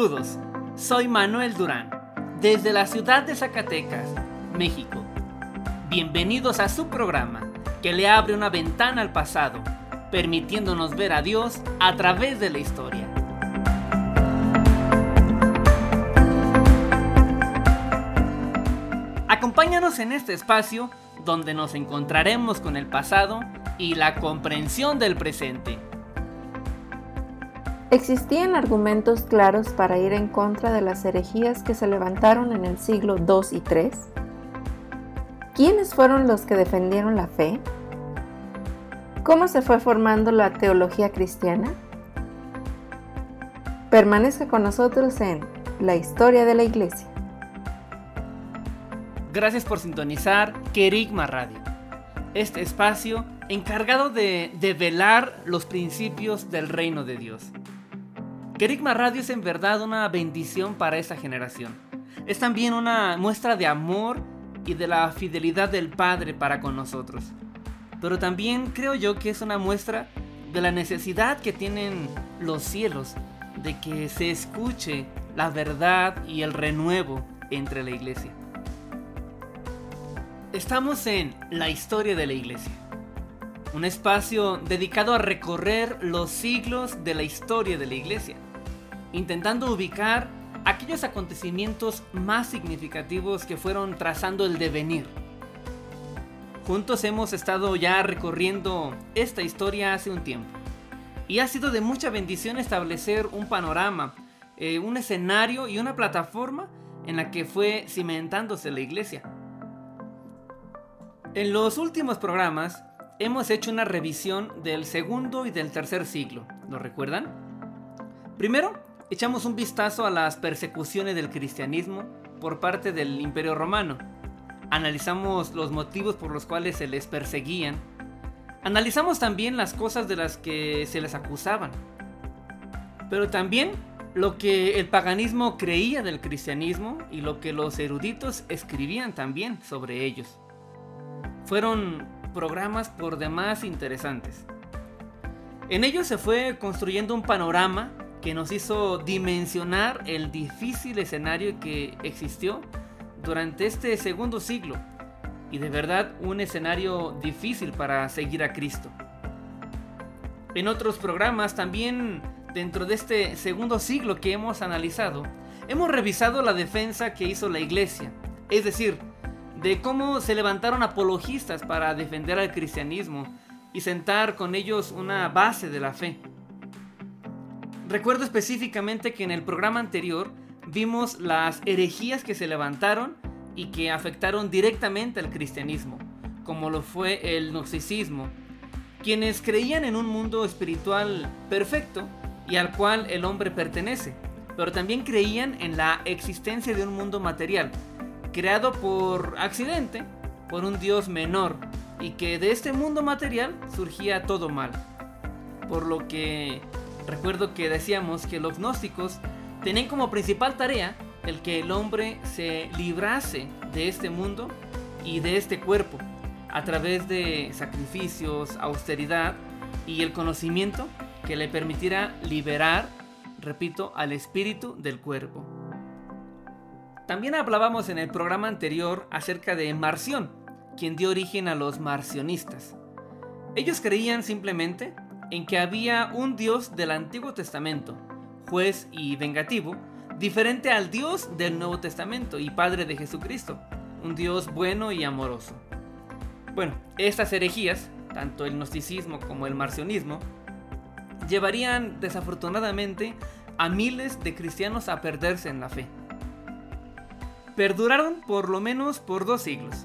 Saludos, soy Manuel Durán, desde la ciudad de Zacatecas, México. Bienvenidos a su programa, que le abre una ventana al pasado, permitiéndonos ver a Dios a través de la historia. Acompáñanos en este espacio donde nos encontraremos con el pasado y la comprensión del presente. Existían argumentos claros para ir en contra de las herejías que se levantaron en el siglo II y III. ¿Quiénes fueron los que defendieron la fe? ¿Cómo se fue formando la teología cristiana? Permanezca con nosotros en La historia de la Iglesia. Gracias por sintonizar Querigma Radio, este espacio encargado de develar los principios del reino de Dios. Querigma Radio es en verdad una bendición para esa generación. Es también una muestra de amor y de la fidelidad del Padre para con nosotros. Pero también creo yo que es una muestra de la necesidad que tienen los cielos de que se escuche la verdad y el renuevo entre la iglesia. Estamos en la historia de la iglesia, un espacio dedicado a recorrer los siglos de la historia de la iglesia, intentando ubicar aquellos acontecimientos más significativos que fueron trazando el devenir. Juntos hemos estado ya recorriendo esta historia hace un tiempo, y ha sido de mucha bendición establecer un panorama, eh, un escenario y una plataforma en la que fue cimentándose la iglesia. En los últimos programas hemos hecho una revisión del segundo y del tercer siglo, ¿lo recuerdan? Primero, echamos un vistazo a las persecuciones del cristianismo por parte del Imperio Romano. Analizamos los motivos por los cuales se les perseguían. Analizamos también las cosas de las que se les acusaban. Pero también lo que el paganismo creía del cristianismo y lo que los eruditos escribían también sobre ellos fueron programas por demás interesantes. En ellos se fue construyendo un panorama que nos hizo dimensionar el difícil escenario que existió durante este segundo siglo y de verdad un escenario difícil para seguir a Cristo. En otros programas también dentro de este segundo siglo que hemos analizado, hemos revisado la defensa que hizo la iglesia, es decir, de cómo se levantaron apologistas para defender al cristianismo y sentar con ellos una base de la fe. Recuerdo específicamente que en el programa anterior vimos las herejías que se levantaron y que afectaron directamente al cristianismo, como lo fue el gnosticismo, quienes creían en un mundo espiritual perfecto y al cual el hombre pertenece, pero también creían en la existencia de un mundo material, creado por accidente, por un dios menor, y que de este mundo material surgía todo mal. Por lo que recuerdo que decíamos que los gnósticos tenían como principal tarea el que el hombre se librase de este mundo y de este cuerpo a través de sacrificios, austeridad y el conocimiento que le permitiera liberar, repito, al espíritu del cuerpo. También hablábamos en el programa anterior acerca de Marción, quien dio origen a los marcionistas. Ellos creían simplemente en que había un Dios del Antiguo Testamento, juez y vengativo, diferente al Dios del Nuevo Testamento y Padre de Jesucristo, un Dios bueno y amoroso. Bueno, estas herejías, tanto el gnosticismo como el marcionismo, llevarían desafortunadamente a miles de cristianos a perderse en la fe perduraron por lo menos por dos siglos.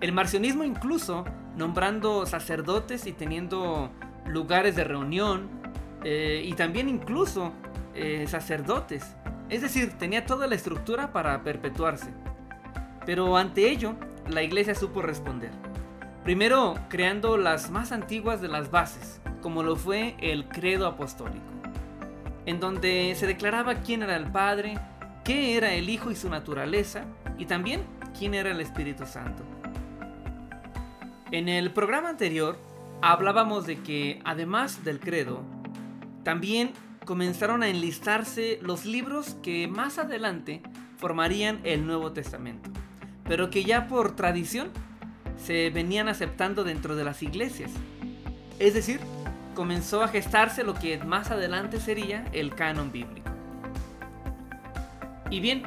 El marcionismo incluso nombrando sacerdotes y teniendo lugares de reunión eh, y también incluso eh, sacerdotes. Es decir, tenía toda la estructura para perpetuarse. Pero ante ello, la iglesia supo responder. Primero, creando las más antiguas de las bases, como lo fue el credo apostólico, en donde se declaraba quién era el Padre, qué era el Hijo y su naturaleza, y también quién era el Espíritu Santo. En el programa anterior hablábamos de que, además del credo, también comenzaron a enlistarse los libros que más adelante formarían el Nuevo Testamento, pero que ya por tradición se venían aceptando dentro de las iglesias. Es decir, comenzó a gestarse lo que más adelante sería el canon bíblico. Y bien,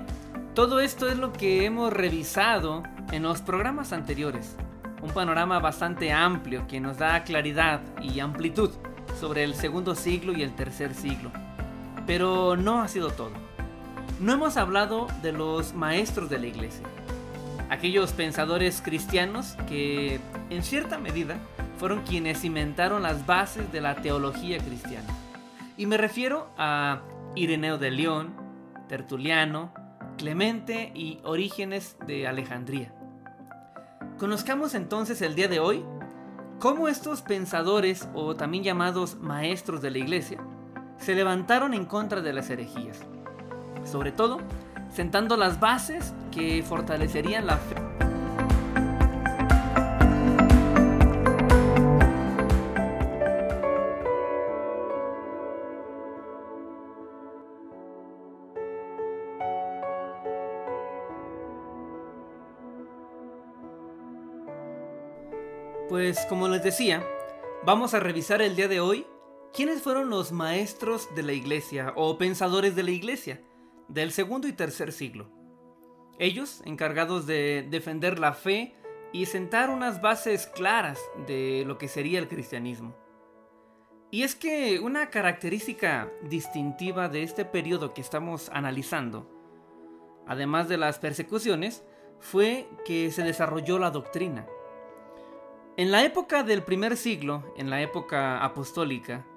todo esto es lo que hemos revisado en los programas anteriores. Un panorama bastante amplio que nos da claridad y amplitud sobre el segundo siglo y el tercer siglo. Pero no ha sido todo. No hemos hablado de los maestros de la iglesia. Aquellos pensadores cristianos que, en cierta medida, fueron quienes cimentaron las bases de la teología cristiana. Y me refiero a Ireneo de León, Tertuliano, Clemente y Orígenes de Alejandría. Conozcamos entonces el día de hoy cómo estos pensadores, o también llamados maestros de la iglesia, se levantaron en contra de las herejías. Sobre todo, sentando las bases que fortalecerían la fe. Pues como les decía, vamos a revisar el día de hoy quiénes fueron los maestros de la iglesia o pensadores de la iglesia del segundo y tercer siglo. Ellos encargados de defender la fe y sentar unas bases claras de lo que sería el cristianismo. Y es que una característica distintiva de este periodo que estamos analizando, además de las persecuciones, fue que se desarrolló la doctrina. En la época del primer siglo, en la época apostólica,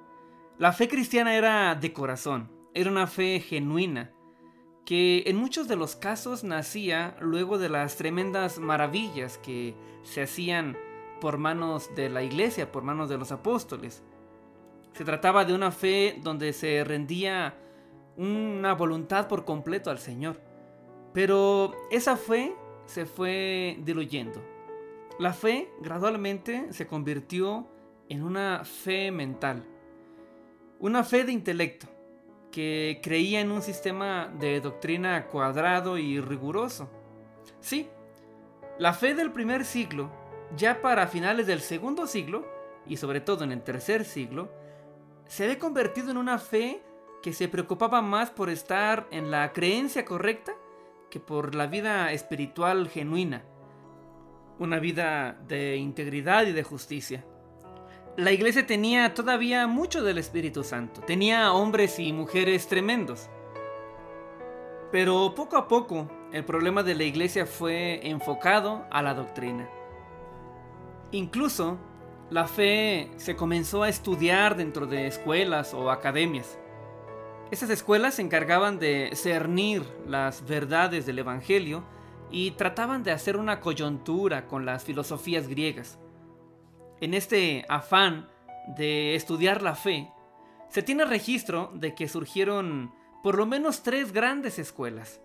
la fe cristiana era de corazón, era una fe genuina, que en muchos de los casos nacía luego de las tremendas maravillas que se hacían por manos de la iglesia, por manos de los apóstoles. Se trataba de una fe donde se rendía una voluntad por completo al Señor. Pero esa fe se fue diluyendo. La fe gradualmente se convirtió en una fe mental, una fe de intelecto, que creía en un sistema de doctrina cuadrado y riguroso. Sí, la fe del primer siglo, ya para finales del segundo siglo, y sobre todo en el tercer siglo, se había convertido en una fe que se preocupaba más por estar en la creencia correcta que por la vida espiritual genuina, una vida de integridad y de justicia la iglesia tenía todavía mucho del Espíritu Santo, tenía hombres y mujeres tremendos. Pero poco a poco el problema de la iglesia fue enfocado a la doctrina. Incluso la fe se comenzó a estudiar dentro de escuelas o academias. Esas escuelas se encargaban de cernir las verdades del Evangelio y trataban de hacer una coyuntura con las filosofías griegas en este afán de estudiar la fe, se tiene registro de que surgieron por lo menos tres grandes escuelas,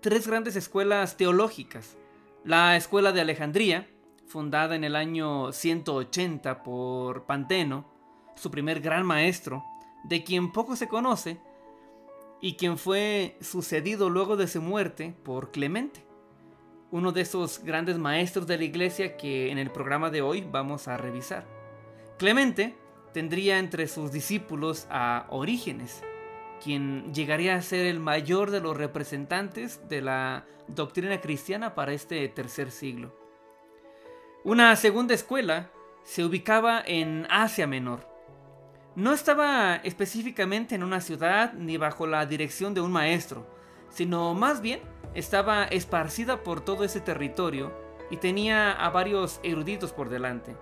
tres grandes escuelas teológicas. La escuela de Alejandría, fundada en el año 180 por Panteno, su primer gran maestro, de quien poco se conoce, y quien fue sucedido luego de su muerte por Clemente uno de esos grandes maestros de la iglesia que en el programa de hoy vamos a revisar. Clemente tendría entre sus discípulos a Orígenes, quien llegaría a ser el mayor de los representantes de la doctrina cristiana para este tercer siglo. Una segunda escuela se ubicaba en Asia Menor. No estaba específicamente en una ciudad ni bajo la dirección de un maestro, sino más bien estaba esparcida por todo ese territorio y tenía a varios eruditos por delante.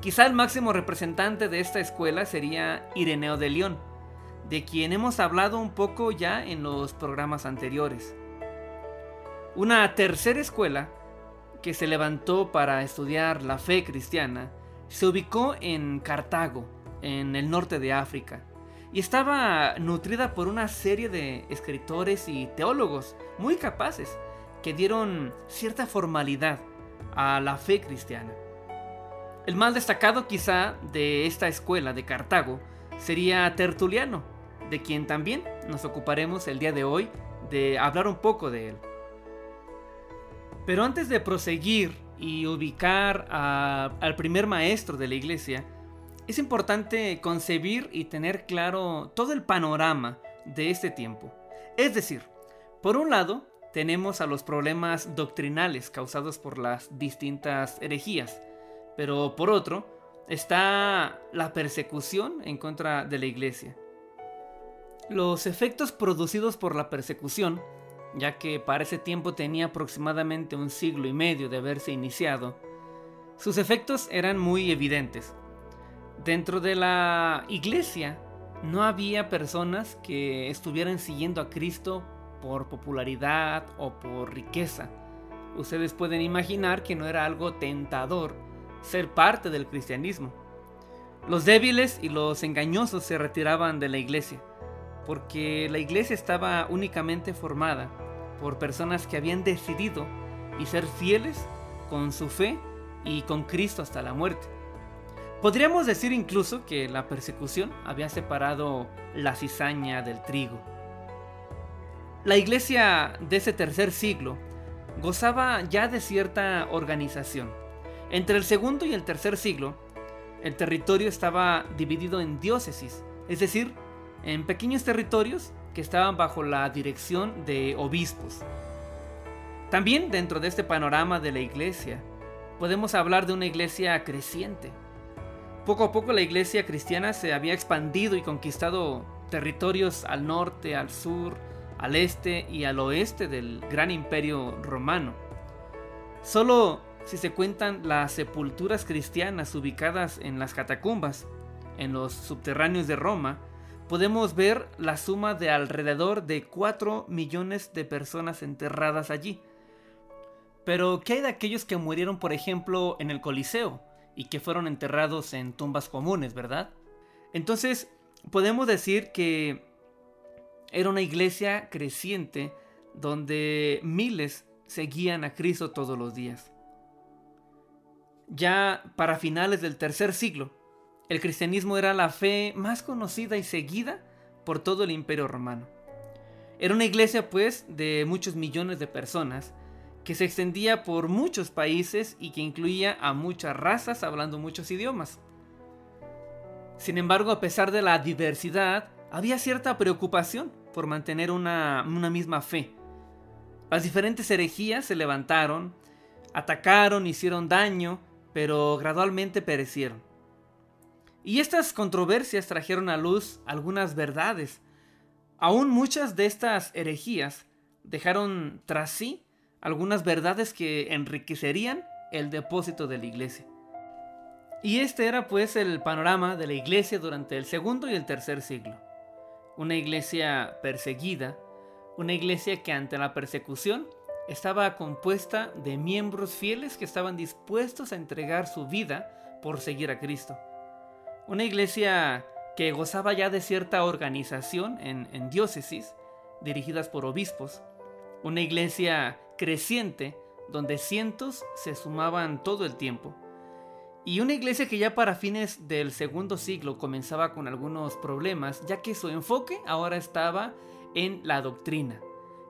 Quizá el máximo representante de esta escuela sería Ireneo de León, de quien hemos hablado un poco ya en los programas anteriores. Una tercera escuela que se levantó para estudiar la fe cristiana se ubicó en Cartago, en el norte de África, y estaba nutrida por una serie de escritores y teólogos muy capaces que dieron cierta formalidad a la fe cristiana. El más destacado quizá de esta escuela de Cartago sería Tertuliano, de quien también nos ocuparemos el día de hoy de hablar un poco de él. Pero antes de proseguir y ubicar al primer maestro de la iglesia, es importante concebir y tener claro todo el panorama de este tiempo. Es decir, por un lado, tenemos a los problemas doctrinales causados por las distintas herejías, pero por otro, está la persecución en contra de la iglesia. Los efectos producidos por la persecución ya que para ese tiempo tenía aproximadamente un siglo y medio de haberse iniciado, sus efectos eran muy evidentes. Dentro de la iglesia no había personas que estuvieran siguiendo a Cristo por popularidad o por riqueza. Ustedes pueden imaginar que no era algo tentador ser parte del cristianismo. Los débiles y los engañosos se retiraban de la iglesia, porque la iglesia estaba únicamente formada por personas que habían decidido y ser fieles con su fe y con Cristo hasta la muerte. Podríamos decir incluso que la persecución había separado la cizaña del trigo. La iglesia de ese tercer siglo gozaba ya de cierta organización. Entre el segundo y el tercer siglo, el territorio estaba dividido en diócesis, es decir, en pequeños territorios que estaban bajo la dirección de obispos. También dentro de este panorama de la iglesia, podemos hablar de una iglesia creciente. Poco a poco la iglesia cristiana se había expandido y conquistado territorios al norte, al sur, al este y al oeste del gran imperio romano. Solo si se cuentan las sepulturas cristianas ubicadas en las catacumbas, en los subterráneos de Roma, podemos ver la suma de alrededor de 4 millones de personas enterradas allí. Pero, ¿qué hay de aquellos que murieron, por ejemplo, en el Coliseo y que fueron enterrados en tumbas comunes, verdad? Entonces, podemos decir que era una iglesia creciente donde miles seguían a Cristo todos los días. Ya para finales del tercer siglo, el cristianismo era la fe más conocida y seguida por todo el imperio romano. Era una iglesia pues de muchos millones de personas que se extendía por muchos países y que incluía a muchas razas hablando muchos idiomas. Sin embargo, a pesar de la diversidad, había cierta preocupación por mantener una, una misma fe. Las diferentes herejías se levantaron, atacaron, hicieron daño, pero gradualmente perecieron. Y estas controversias trajeron a luz algunas verdades. Aún muchas de estas herejías dejaron tras sí algunas verdades que enriquecerían el depósito de la iglesia. Y este era pues el panorama de la iglesia durante el segundo y el tercer siglo. Una iglesia perseguida, una iglesia que ante la persecución estaba compuesta de miembros fieles que estaban dispuestos a entregar su vida por seguir a Cristo. Una iglesia que gozaba ya de cierta organización en, diócesis, dirigidas por obispos. Una iglesia creciente donde cientos se sumaban todo el tiempo. Y una iglesia que ya para fines del segundo siglo comenzaba con algunos problemas, ya que su enfoque ahora estaba en la doctrina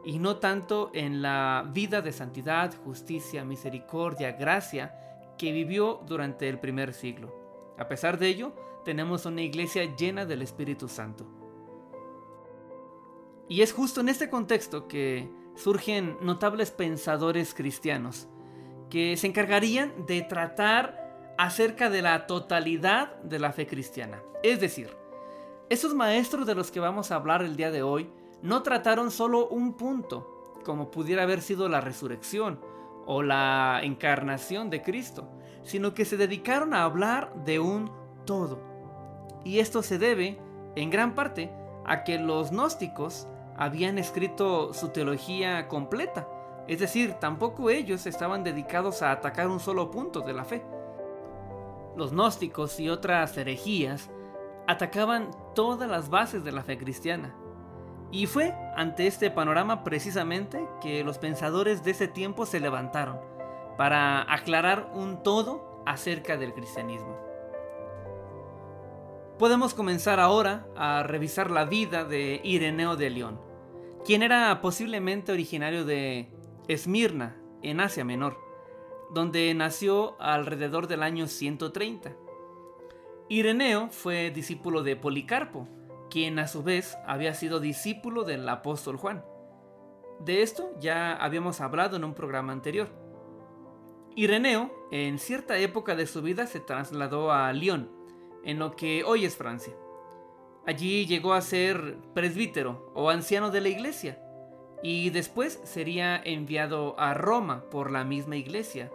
y no tanto en la vida de santidad, justicia, misericordia, gracia que vivió durante el primer siglo. A pesar de ello, tenemos una iglesia llena del Espíritu Santo. Y es justo en este contexto que surgen notables pensadores cristianos que se encargarían de tratar acerca de la totalidad de la fe cristiana. Es decir, esos maestros de los que vamos a hablar el día de hoy no trataron solo un punto, como pudiera haber sido la resurrección o la encarnación de Cristo, sino que se dedicaron a hablar de un todo. Y esto se debe, en gran parte, a que los gnósticos habían escrito su teología completa, es decir, tampoco ellos estaban dedicados a atacar un solo punto de la fe. Los gnósticos y otras herejías atacaban todas las bases de la fe cristiana. Y fue ante este panorama precisamente que los pensadores de ese tiempo se levantaron para aclarar un todo acerca del cristianismo. Podemos comenzar ahora a revisar la vida de Ireneo de León, quien era posiblemente originario de Esmirna, en Asia Menor, donde nació alrededor del año 130. Ireneo fue discípulo de Policarpo, quien a su vez había sido discípulo del apóstol Juan. De esto ya habíamos hablado en un programa anterior. Ireneo, en cierta época de su vida, se trasladó a Lyon, en lo que hoy es Francia. Allí llegó a ser presbítero o anciano de la iglesia, y después sería enviado a Roma por la misma iglesia,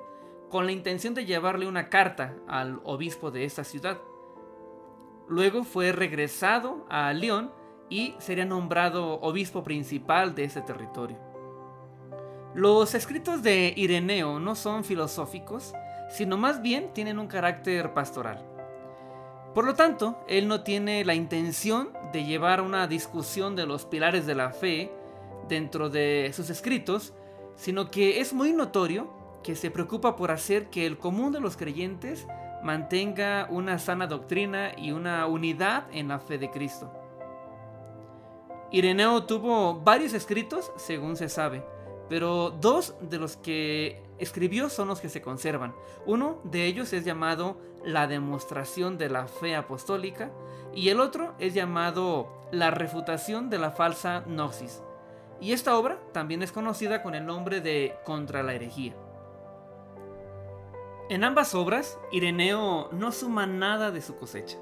con la intención de llevarle una carta al obispo de esta ciudad. Luego fue regresado a León y sería nombrado obispo principal de ese territorio. Los escritos de Ireneo no son filosóficos, sino más bien tienen un carácter pastoral. Por lo tanto, él no tiene la intención de llevar una discusión de los pilares de la fe dentro de sus escritos, sino que es muy notorio que se preocupa por hacer que el común de los creyentes mantenga una sana doctrina y una unidad en la fe de Cristo. Ireneo tuvo varios escritos, según se sabe, pero dos de los que escribió son los que se conservan. Uno de ellos es llamado La demostración de la fe apostólica y el otro es llamado La refutación de la falsa gnosis. Y esta obra también es conocida con el nombre de Contra la herejía. En ambas obras, Ireneo no suma nada de su cosecha,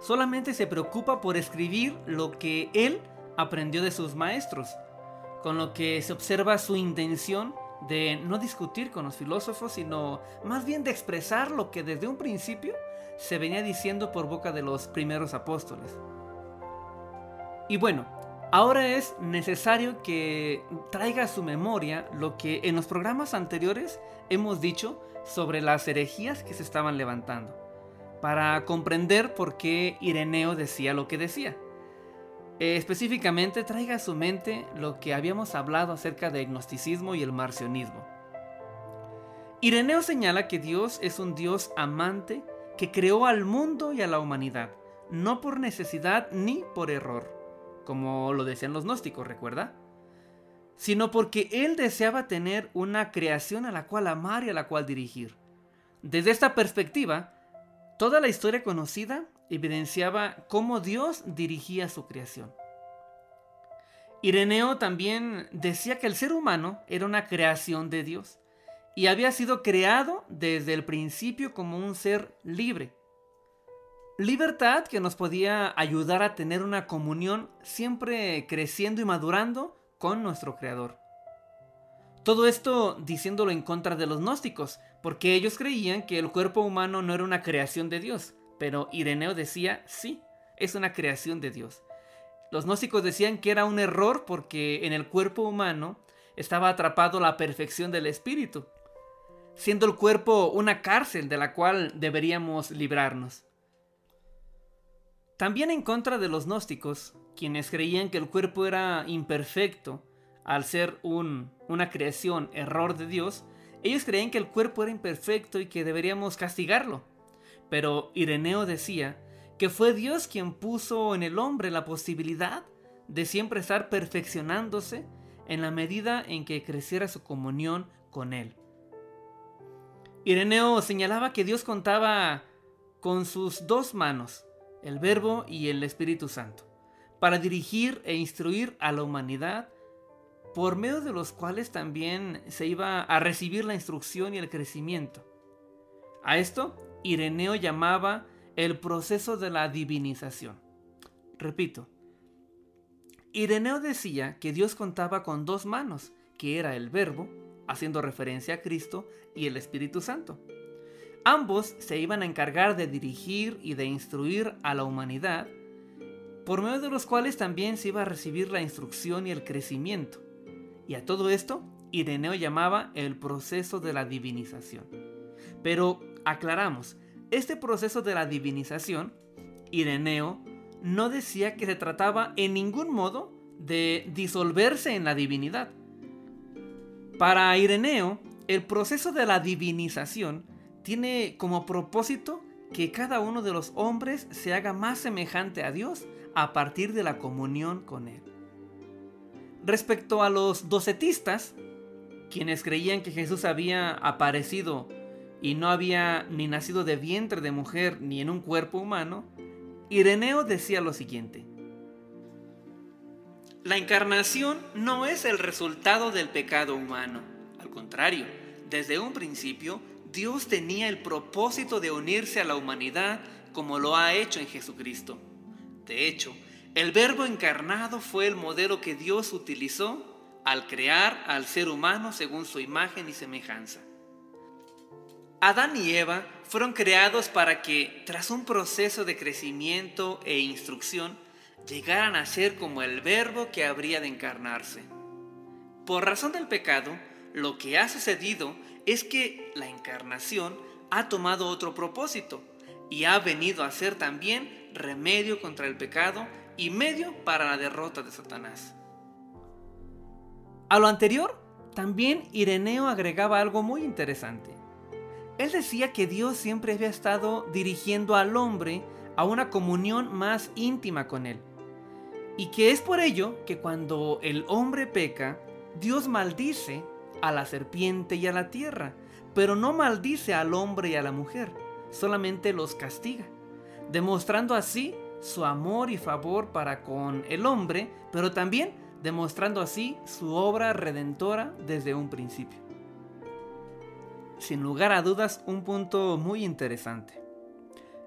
solamente se preocupa por escribir lo que él aprendió de sus maestros, con lo que se observa su intención de no discutir con los filósofos, sino más bien de expresar lo que desde un principio se venía diciendo por boca de los primeros apóstoles. Y bueno, ahora es necesario que traiga a su memoria lo que en los programas anteriores hemos dicho sobre las herejías que se estaban levantando, para comprender por qué Ireneo decía lo que decía. Eh, específicamente traiga a su mente lo que habíamos hablado acerca del gnosticismo y el marcionismo. Ireneo señala que Dios es un Dios amante que creó al mundo y a la humanidad, no por necesidad ni por error, como lo decían los gnósticos, ¿recuerda? Sino porque Él deseaba tener una creación a la cual amar y a la cual dirigir. Desde esta perspectiva, toda la historia conocida evidenciaba cómo Dios dirigía su creación. Ireneo también decía que el ser humano era una creación de Dios y había sido creado desde el principio como un ser libre. Libertad que nos podía ayudar a tener una comunión siempre creciendo y madurando con nuestro Creador. Todo esto diciéndolo en contra de los gnósticos, porque ellos creían que el cuerpo humano no era una creación de Dios, pero Ireneo decía, sí, es una creación de Dios. Los gnósticos decían que era un error porque en el cuerpo humano estaba atrapado la perfección del espíritu, siendo el cuerpo una cárcel de la cual deberíamos librarnos. También en contra de los gnósticos, quienes creían que el cuerpo era imperfecto al ser un, una creación, error de Dios, ellos creían que el cuerpo era imperfecto y que deberíamos castigarlo. Pero Ireneo decía que fue Dios quien puso en el hombre la posibilidad de siempre estar perfeccionándose en la medida en que creciera su comunión con Él. Ireneo señalaba que Dios contaba con sus dos manos, el Verbo y el Espíritu Santo, para dirigir e instruir a la humanidad, por medio de los cuales también se iba a recibir la instrucción y el crecimiento. A esto Ireneo llamaba el proceso de la divinización. Repito, Ireneo decía que Dios contaba con dos manos, que era el verbo, haciendo referencia a Cristo y el Espíritu Santo. Ambos se iban a encargar de dirigir y de instruir a la humanidad, por medio de los cuales también se iba a recibir la instrucción y el crecimiento. Y a todo esto, Ireneo llamaba el proceso de la divinización. Pero aclaramos, este proceso de la divinización, Ireneo no decía que se trataba en ningún modo de disolverse en la divinidad. Para Ireneo, el proceso de la divinización tiene como propósito que cada uno de los hombres se haga más semejante a Dios a partir de la comunión con Él. Respecto a los docetistas, quienes creían que Jesús había aparecido y no había ni nacido de vientre de mujer ni en un cuerpo humano, Ireneo decía lo siguiente. La encarnación no es el resultado del pecado humano. Al contrario, desde un principio, Dios tenía el propósito de unirse a la humanidad como lo ha hecho en Jesucristo. De hecho, el Verbo encarnado fue el modelo que Dios utilizó al crear al ser humano según su imagen y semejanza. Adán y Eva fueron creados para que, tras un proceso de crecimiento e instrucción, llegaran a ser como el verbo que habría de encarnarse. Por razón del pecado, lo que ha sucedido es que la encarnación ha tomado otro propósito y ha venido a ser también remedio contra el pecado y medio para la derrota de Satanás. A lo anterior, también Ireneo agregaba algo muy interesante. Él decía que Dios siempre había estado dirigiendo al hombre a una comunión más íntima con él y que es por ello que cuando el hombre peca, Dios maldice a la serpiente y a la tierra, pero no maldice al hombre y a la mujer, solamente los castiga, demostrando así su amor y favor para con el hombre, pero también demostrando así su obra redentora desde un principio. Sin lugar a dudas, un punto muy interesante.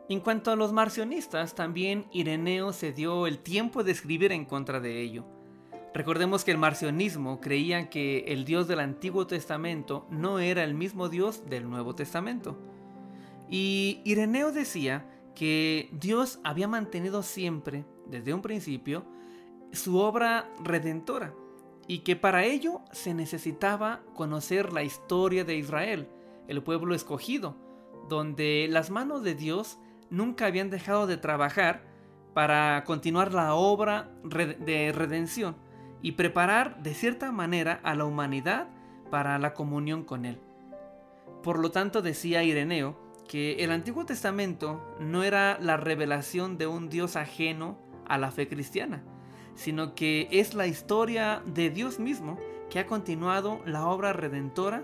En cuanto a los marcionistas, también Ireneo se dio el tiempo de escribir en contra de ello. Recordemos que el marcionismo creía que el Dios del Antiguo Testamento no era el mismo Dios del Nuevo Testamento. Y Ireneo decía que Dios había mantenido siempre, desde un principio, su obra redentora y que para ello se necesitaba conocer la historia de Israel, el pueblo escogido, donde las manos de Dios nunca habían dejado de trabajar para continuar la obra de redención y preparar de cierta manera a la humanidad para la comunión con Él. Por lo tanto decía Ireneo que el Antiguo Testamento no era la revelación de un Dios ajeno a la fe cristiana, sino que es la historia de Dios mismo que ha continuado la obra redentora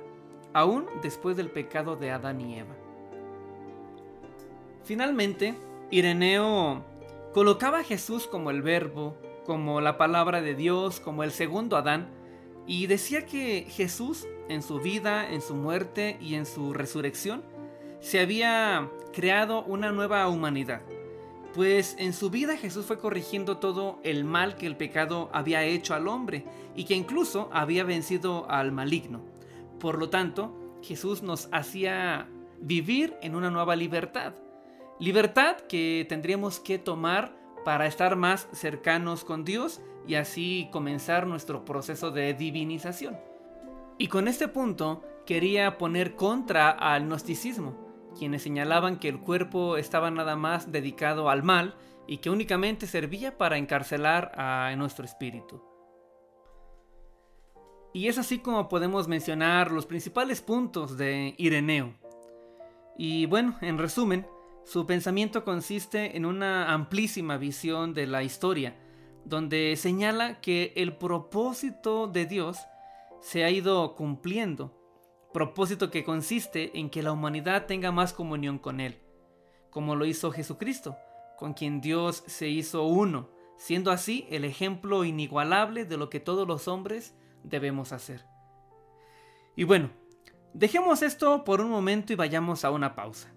aún después del pecado de Adán y Eva. Finalmente, Ireneo colocaba a Jesús como el verbo, como la palabra de Dios, como el segundo Adán, y decía que Jesús, en su vida, en su muerte y en su resurrección, se había creado una nueva humanidad. Pues en su vida Jesús fue corrigiendo todo el mal que el pecado había hecho al hombre y que incluso había vencido al maligno. Por lo tanto, Jesús nos hacía vivir en una nueva libertad Libertad que tendríamos que tomar para estar más cercanos con Dios y así comenzar nuestro proceso de divinización. Y con este punto quería poner contra al gnosticismo, quienes señalaban que el cuerpo estaba nada más dedicado al mal y que únicamente servía para encarcelar a nuestro espíritu. Y es así como podemos mencionar los principales puntos de Ireneo. Y bueno, en resumen, su pensamiento consiste en una amplísima visión de la historia, donde señala que el propósito de Dios se ha ido cumpliendo, propósito que consiste en que la humanidad tenga más comunión con Él, como lo hizo Jesucristo, con quien Dios se hizo uno, siendo así el ejemplo inigualable de lo que todos los hombres debemos hacer. Y bueno, dejemos esto por un momento y vayamos a una pausa.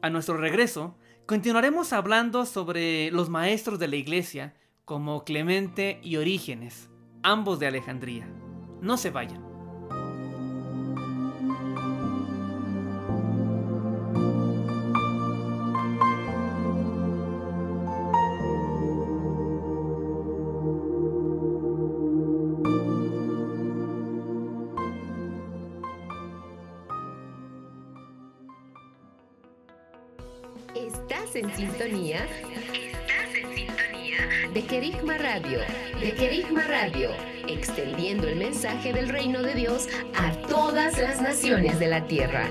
A nuestro regreso, continuaremos hablando sobre los maestros de la iglesia como Clemente y Orígenes, ambos de Alejandría. No se vayan. Estás en sintonía. Estás en sintonía de Querigma Radio. De Querigma Radio. Extendiendo el mensaje del reino de Dios a todas las naciones de la tierra.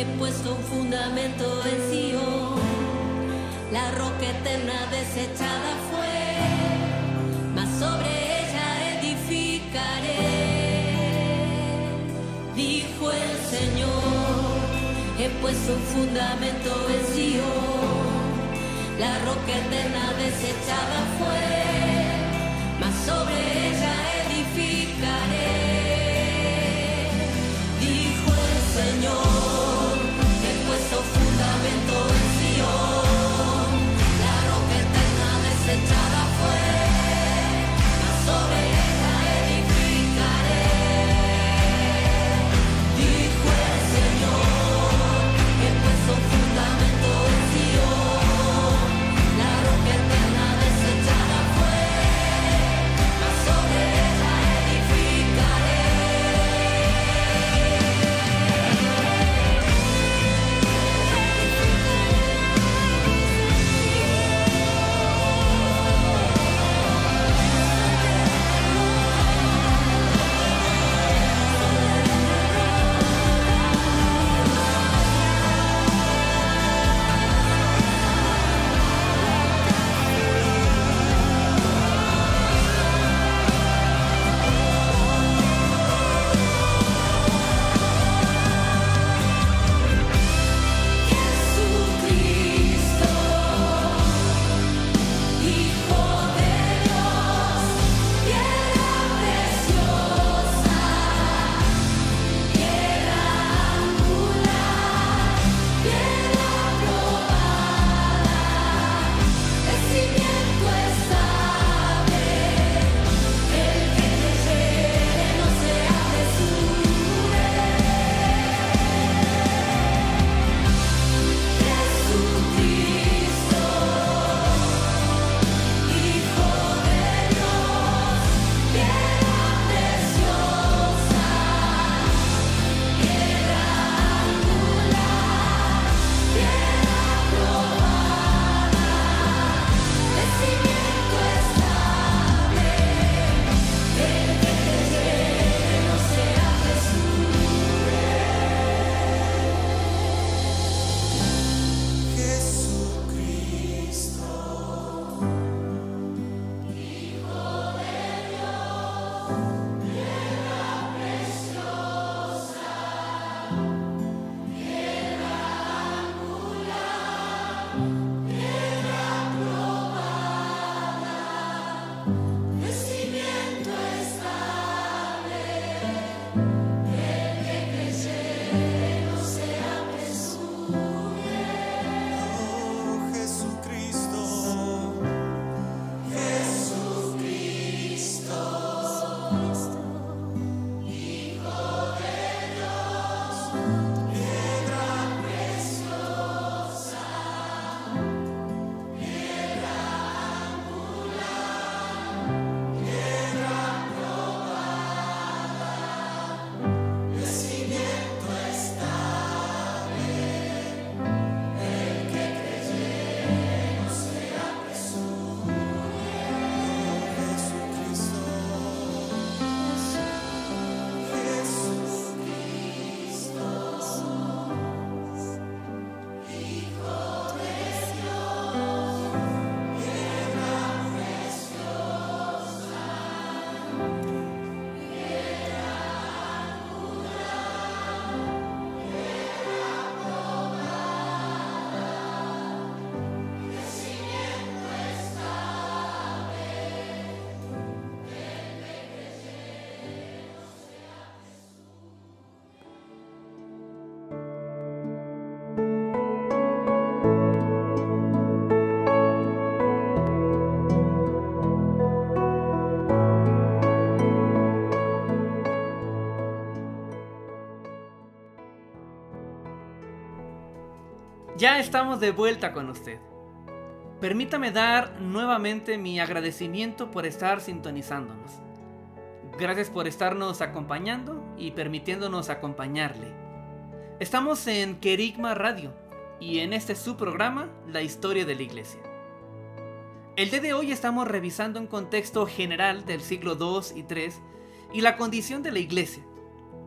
He puesto un fundamento en Sion, la roca eterna desechada fue, mas sobre ella edificaré, dijo el Señor. He puesto un fundamento en Sion, la roca eterna desechada fue. Amen. Ya estamos de vuelta con usted. Permítame dar nuevamente mi agradecimiento por estar sintonizándonos. Gracias por estarnos acompañando y permitiéndonos acompañarle. Estamos en Kerigma Radio y en este su programa, La historia de la iglesia. El día de hoy estamos revisando un contexto general del siglo II y III y la condición de la iglesia.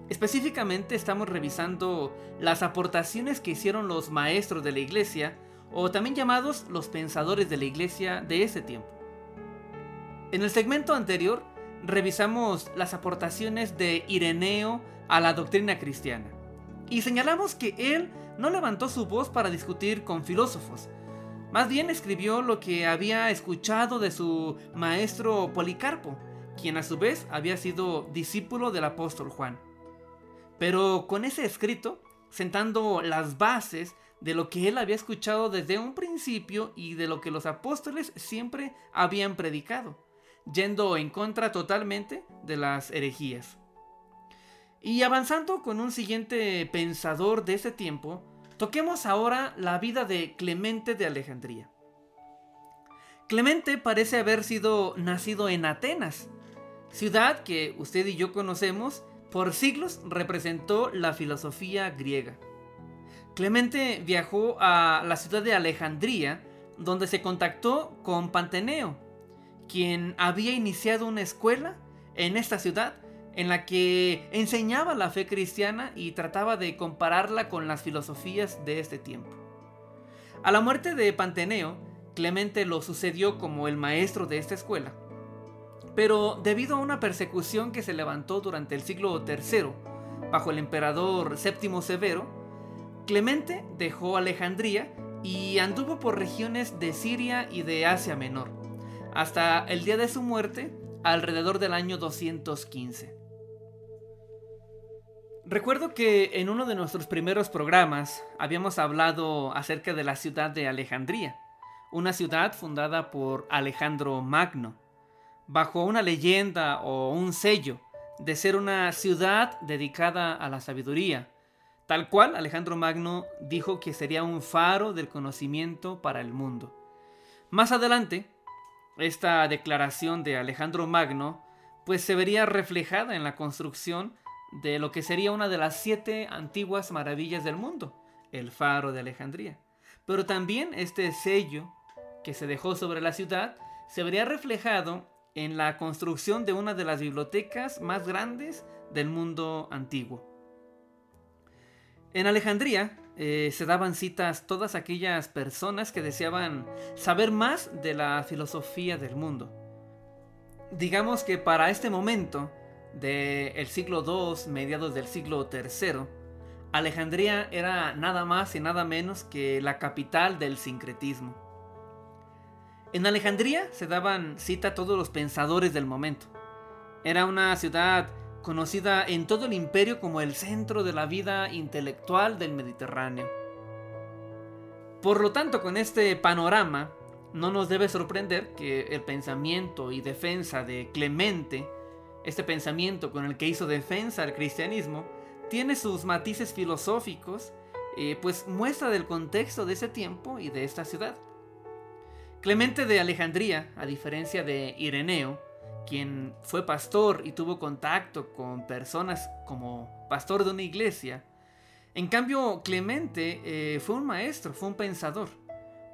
Específicamente estamos revisando las aportaciones que hicieron los maestros de la iglesia, o también llamados los pensadores de la iglesia de ese tiempo. En el segmento anterior revisamos las aportaciones de Ireneo a la doctrina cristiana y señalamos que él no levantó su voz para discutir con filósofos, más bien escribió lo que había escuchado de su maestro Policarpo, quien a su vez había sido discípulo del apóstol Juan. Pero con ese escrito, sentando las bases de lo que él había escuchado desde un principio y de lo que los apóstoles siempre habían predicado, yendo en contra totalmente de las herejías. Y avanzando con un siguiente pensador de ese tiempo, Toquemos ahora la vida de Clemente de Alejandría. Clemente parece haber sido nacido en Atenas, ciudad que usted y yo conocemos, por siglos representó la filosofía griega. Clemente viajó a la ciudad de Alejandría, donde se contactó con Panteneo, quien había iniciado una escuela en esta ciudad en la que enseñaba la fe cristiana y trataba de compararla con las filosofías de este tiempo. A la muerte de Panteneo, Clemente lo sucedió como el maestro de esta escuela. Pero debido a una persecución que se levantó durante el siglo III, bajo el emperador Séptimo Severo, Clemente dejó Alejandría y anduvo por regiones de Siria y de Asia Menor, hasta el día de su muerte, alrededor del año 215. Recuerdo que en uno de nuestros primeros programas habíamos hablado acerca de la ciudad de Alejandría, una ciudad fundada por Alejandro Magno, bajo una leyenda o un sello de ser una ciudad dedicada a la sabiduría, tal cual Alejandro Magno dijo que sería un faro del conocimiento para el mundo. Más adelante, esta declaración de Alejandro Magno pues se vería reflejada en la construcción de lo que sería una de las siete antiguas maravillas del mundo, el faro de Alejandría. Pero también este sello que se dejó sobre la ciudad se vería reflejado en la construcción de una de las bibliotecas más grandes del mundo antiguo. En Alejandría eh, se daban citas todas aquellas personas que deseaban saber más de la filosofía del mundo. Digamos que para este momento, del siglo II, mediados del siglo III, Alejandría era nada más y nada menos que la capital del sincretismo. En Alejandría se daban cita a todos los pensadores del momento. Era una ciudad conocida en todo el imperio como el centro de la vida intelectual del Mediterráneo. Por lo tanto, con este panorama, no nos debe sorprender que el pensamiento y defensa de Clemente este pensamiento con el que hizo defensa al cristianismo tiene sus matices filosóficos, eh, pues muestra del contexto de ese tiempo y de esta ciudad. Clemente de Alejandría, a diferencia de Ireneo, quien fue pastor y tuvo contacto con personas como pastor de una iglesia, en cambio Clemente eh, fue un maestro, fue un pensador,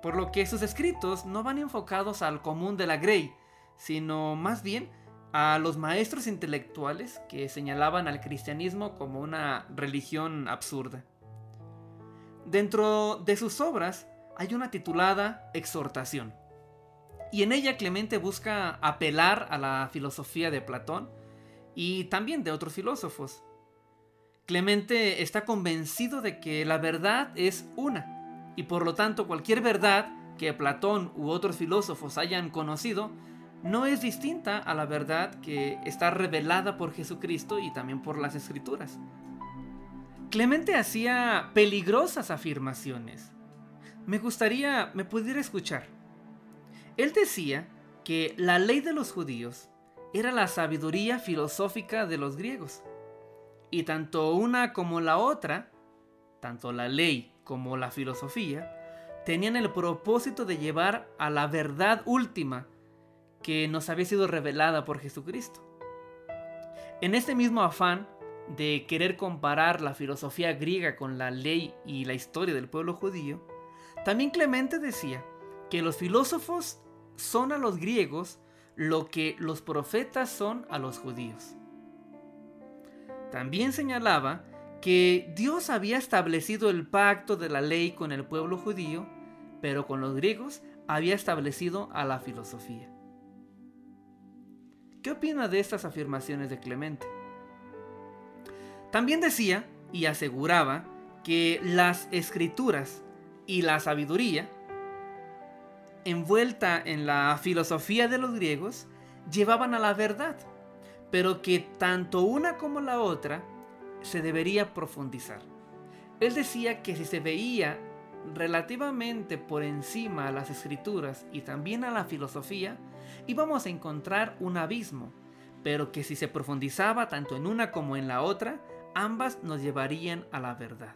por lo que sus escritos no van enfocados al común de la Grey, sino más bien a los maestros intelectuales que señalaban al cristianismo como una religión absurda. Dentro de sus obras hay una titulada Exhortación, y en ella Clemente busca apelar a la filosofía de Platón y también de otros filósofos. Clemente está convencido de que la verdad es una, y por lo tanto cualquier verdad que Platón u otros filósofos hayan conocido no es distinta a la verdad que está revelada por Jesucristo y también por las escrituras. Clemente hacía peligrosas afirmaciones. Me gustaría, me pudiera escuchar. Él decía que la ley de los judíos era la sabiduría filosófica de los griegos. Y tanto una como la otra, tanto la ley como la filosofía, tenían el propósito de llevar a la verdad última que nos había sido revelada por Jesucristo. En este mismo afán de querer comparar la filosofía griega con la ley y la historia del pueblo judío, también Clemente decía que los filósofos son a los griegos lo que los profetas son a los judíos. También señalaba que Dios había establecido el pacto de la ley con el pueblo judío, pero con los griegos había establecido a la filosofía. ¿Qué opina de estas afirmaciones de Clemente? También decía y aseguraba que las escrituras y la sabiduría, envuelta en la filosofía de los griegos, llevaban a la verdad, pero que tanto una como la otra se debería profundizar. Él decía que si se veía relativamente por encima a las escrituras y también a la filosofía, íbamos a encontrar un abismo, pero que si se profundizaba tanto en una como en la otra, ambas nos llevarían a la verdad.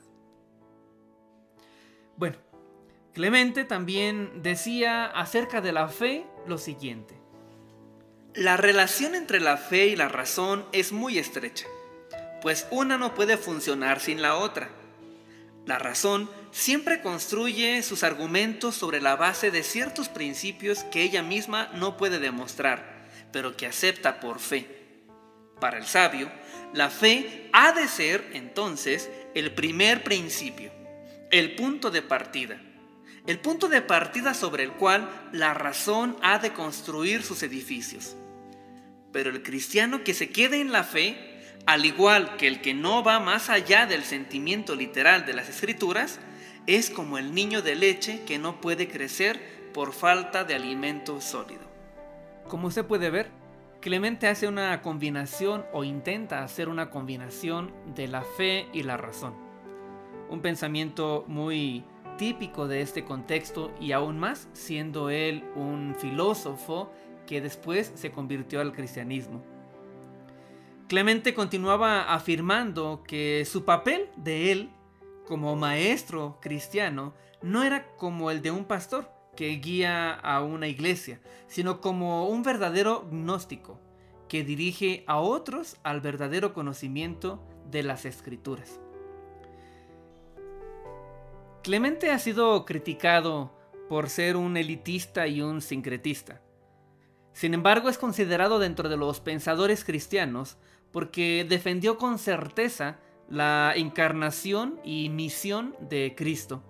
Bueno, Clemente también decía acerca de la fe lo siguiente. La relación entre la fe y la razón es muy estrecha pues una no puede funcionar sin la otra. La razón siempre construye sus argumentos sobre la base de ciertos principios que ella misma no puede demostrar, pero que acepta por fe. Para el sabio, la fe ha de ser entonces el primer principio, el punto de partida, el punto de partida sobre el cual la razón ha de construir sus edificios. Pero el cristiano que se quede en la fe al igual que el que no va más allá del sentimiento literal de las escrituras, es como el niño de leche que no puede crecer por falta de alimento sólido. Como se puede ver, Clemente hace una combinación o intenta hacer una combinación de la fe y la razón. Un pensamiento muy típico de este contexto y aún más siendo él un filósofo que después se convirtió al cristianismo. Clemente continuaba afirmando que su papel de él como maestro cristiano no era como el de un pastor que guía a una iglesia, sino como un verdadero gnóstico que dirige a otros al verdadero conocimiento de las escrituras. Clemente ha sido criticado por ser un elitista y un sincretista. Sin embargo, es considerado dentro de los pensadores cristianos porque defendió con certeza la encarnación y misión de Cristo.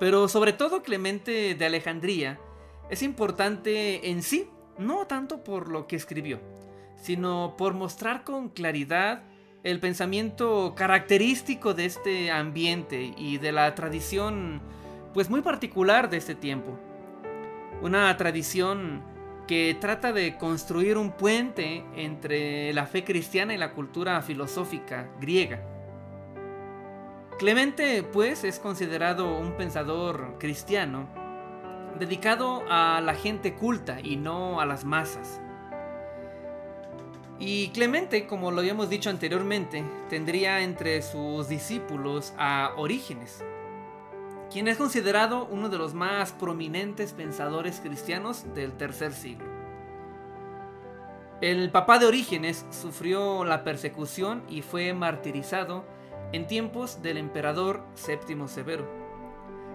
Pero sobre todo Clemente de Alejandría es importante en sí, no tanto por lo que escribió, sino por mostrar con claridad el pensamiento característico de este ambiente y de la tradición pues muy particular de este tiempo. Una tradición que trata de construir un puente entre la fe cristiana y la cultura filosófica griega. Clemente, pues, es considerado un pensador cristiano dedicado a la gente culta y no a las masas. Y Clemente, como lo habíamos dicho anteriormente, tendría entre sus discípulos a Orígenes, quien es considerado uno de los más prominentes pensadores cristianos del tercer siglo. El papá de Orígenes sufrió la persecución y fue martirizado en tiempos del emperador Séptimo Severo.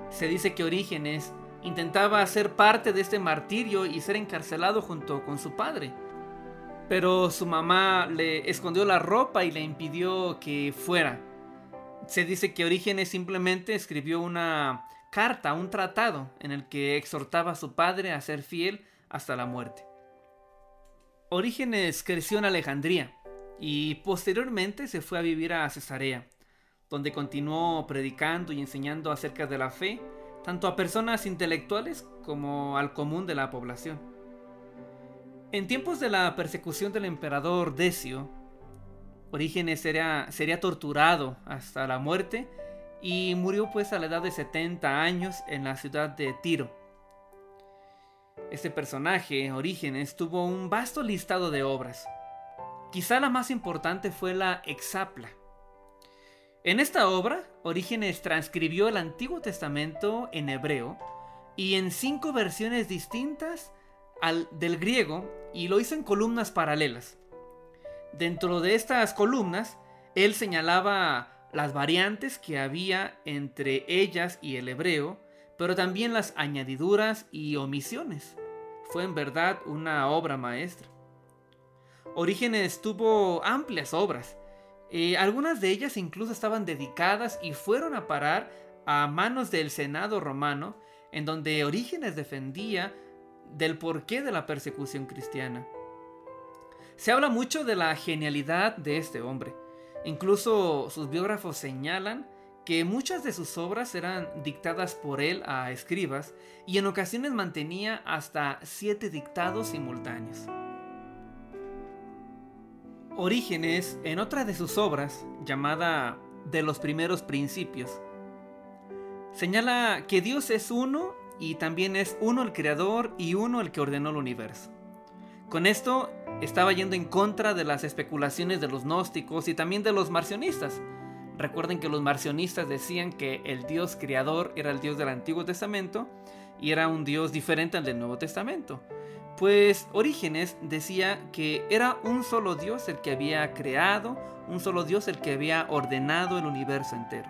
Se dice que Orígenes intentaba ser parte de este martirio y ser encarcelado junto con su padre, pero su mamá le escondió la ropa y le impidió que fuera se dice que Orígenes simplemente escribió una carta, un tratado, en el que exhortaba a su padre a ser fiel hasta la muerte. Orígenes creció en Alejandría y posteriormente se fue a vivir a Cesarea, donde continuó predicando y enseñando acerca de la fe, tanto a personas intelectuales como al común de la población. En tiempos de la persecución del emperador Decio, Orígenes sería, sería torturado hasta la muerte y murió pues a la edad de 70 años en la ciudad de Tiro. Este personaje, Orígenes, tuvo un vasto listado de obras. Quizá la más importante fue la Exapla. En esta obra, Orígenes transcribió el Antiguo Testamento en hebreo y en cinco versiones distintas al del griego y lo hizo en columnas paralelas. Dentro de estas columnas, él señalaba las variantes que había entre ellas y el hebreo, pero también las añadiduras y omisiones. Fue en verdad una obra maestra. Orígenes tuvo amplias obras. Eh, algunas de ellas incluso estaban dedicadas y fueron a parar a manos del Senado romano, en donde Orígenes defendía del porqué de la persecución cristiana. Se habla mucho de la genialidad de este hombre. Incluso sus biógrafos señalan que muchas de sus obras eran dictadas por él a escribas y en ocasiones mantenía hasta siete dictados simultáneos. Orígenes, en otra de sus obras, llamada De los primeros principios, señala que Dios es uno y también es uno el creador y uno el que ordenó el universo. Con esto estaba yendo en contra de las especulaciones de los gnósticos y también de los marcionistas. Recuerden que los marcionistas decían que el Dios creador era el Dios del Antiguo Testamento y era un Dios diferente al del Nuevo Testamento. Pues Orígenes decía que era un solo Dios el que había creado, un solo Dios el que había ordenado el universo entero.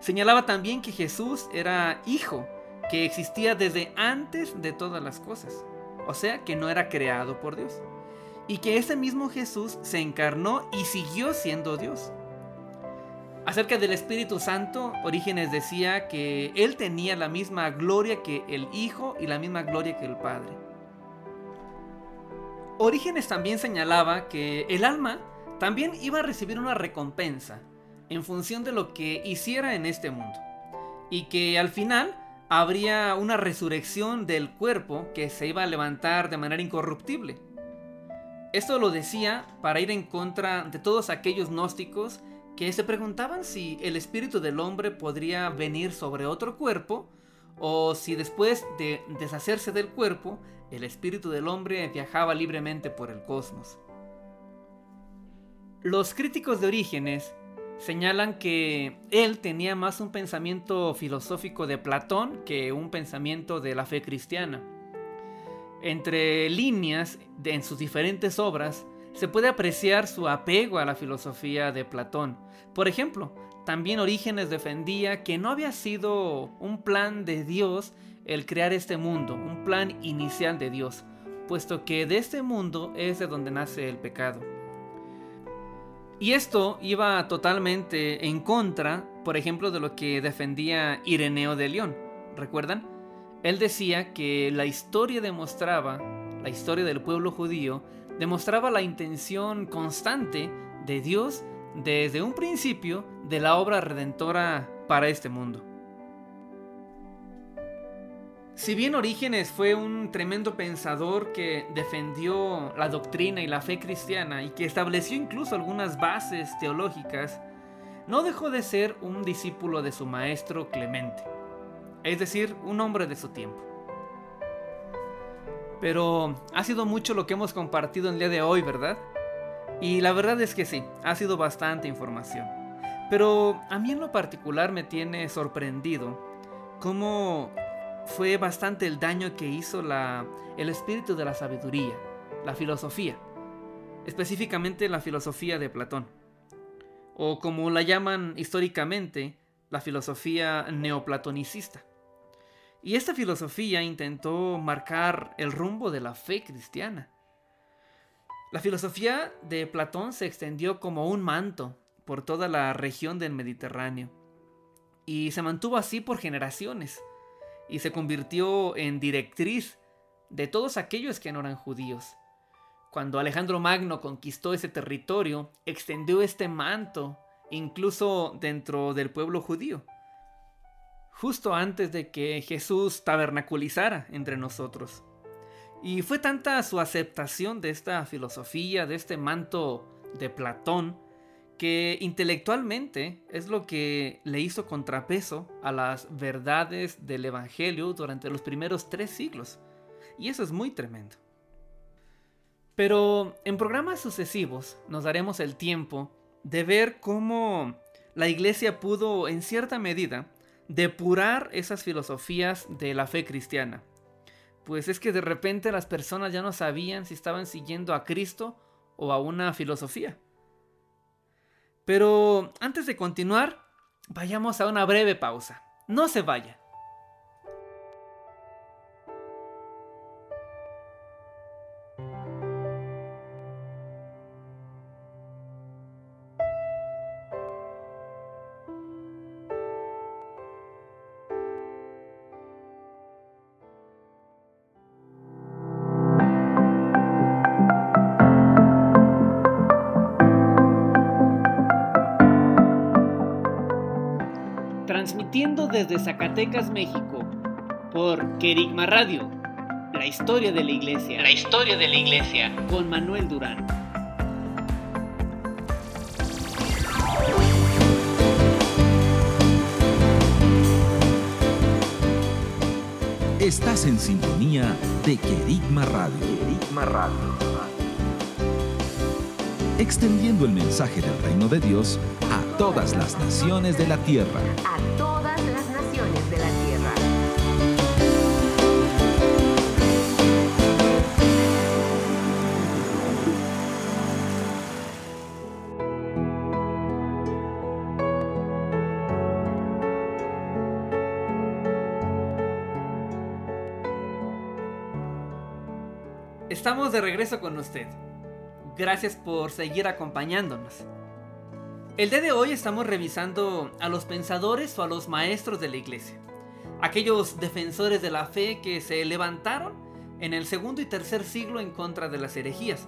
Señalaba también que Jesús era hijo, que existía desde antes de todas las cosas, o sea que no era creado por Dios y que ese mismo Jesús se encarnó y siguió siendo Dios. Acerca del Espíritu Santo, Orígenes decía que Él tenía la misma gloria que el Hijo y la misma gloria que el Padre. Orígenes también señalaba que el alma también iba a recibir una recompensa en función de lo que hiciera en este mundo. Y que al final habría una resurrección del cuerpo que se iba a levantar de manera incorruptible. Esto lo decía para ir en contra de todos aquellos gnósticos que se preguntaban si el espíritu del hombre podría venir sobre otro cuerpo o si después de deshacerse del cuerpo, el espíritu del hombre viajaba libremente por el cosmos. Los críticos de Orígenes señalan que él tenía más un pensamiento filosófico de Platón que un pensamiento de la fe cristiana. Entre líneas en sus diferentes obras se puede apreciar su apego a la filosofía de Platón. Por ejemplo, también Orígenes defendía que no había sido un plan de Dios el crear este mundo, un plan inicial de Dios, puesto que de este mundo es de donde nace el pecado. Y esto iba totalmente en contra, por ejemplo, de lo que defendía Ireneo de León. ¿Recuerdan? Él decía que la historia demostraba, la historia del pueblo judío, demostraba la intención constante de Dios desde un principio de la obra redentora para este mundo. Si bien Orígenes fue un tremendo pensador que defendió la doctrina y la fe cristiana y que estableció incluso algunas bases teológicas, no dejó de ser un discípulo de su maestro Clemente es decir, un hombre de su tiempo. Pero ha sido mucho lo que hemos compartido el día de hoy, ¿verdad? Y la verdad es que sí, ha sido bastante información. Pero a mí en lo particular me tiene sorprendido cómo fue bastante el daño que hizo el espíritu de la sabiduría, la filosofía, específicamente la filosofía de Platón, o como la llaman históricamente, la filosofía neoplatonicista. Y esta filosofía intentó marcar el rumbo de la fe cristiana. La filosofía de Platón se extendió como un manto por toda la región del Mediterráneo y se mantuvo así por generaciones y se convirtió en directriz de todos aquellos que no eran judíos. Cuando Alejandro Magno conquistó ese territorio, extendió este manto incluso dentro del pueblo judío justo antes de que Jesús tabernaculizara entre nosotros. Y fue tanta su aceptación de esta filosofía, de este manto de Platón, que intelectualmente es lo que le hizo contrapeso a las verdades del Evangelio durante los primeros tres siglos. Y eso es muy tremendo. Pero en programas sucesivos nos daremos el tiempo de ver cómo la iglesia pudo, en cierta medida, depurar esas filosofías de la fe cristiana. Pues es que de repente las personas ya no sabían si estaban siguiendo a Cristo o a una filosofía. Pero antes de continuar, vayamos a una breve pausa. No se vaya. Transmitiendo desde Zacatecas, México, por Querigma Radio, la historia de la iglesia. La historia de la iglesia. Con Manuel Durán. Estás en sintonía de Querigma Radio. Querigma Radio. Extendiendo el mensaje del reino de Dios a todas las naciones de la tierra. De regreso con usted. Gracias por seguir acompañándonos. El día de hoy estamos revisando a los pensadores o a los maestros de la iglesia. Aquellos defensores de la fe que se levantaron en el segundo y tercer siglo en contra de las herejías.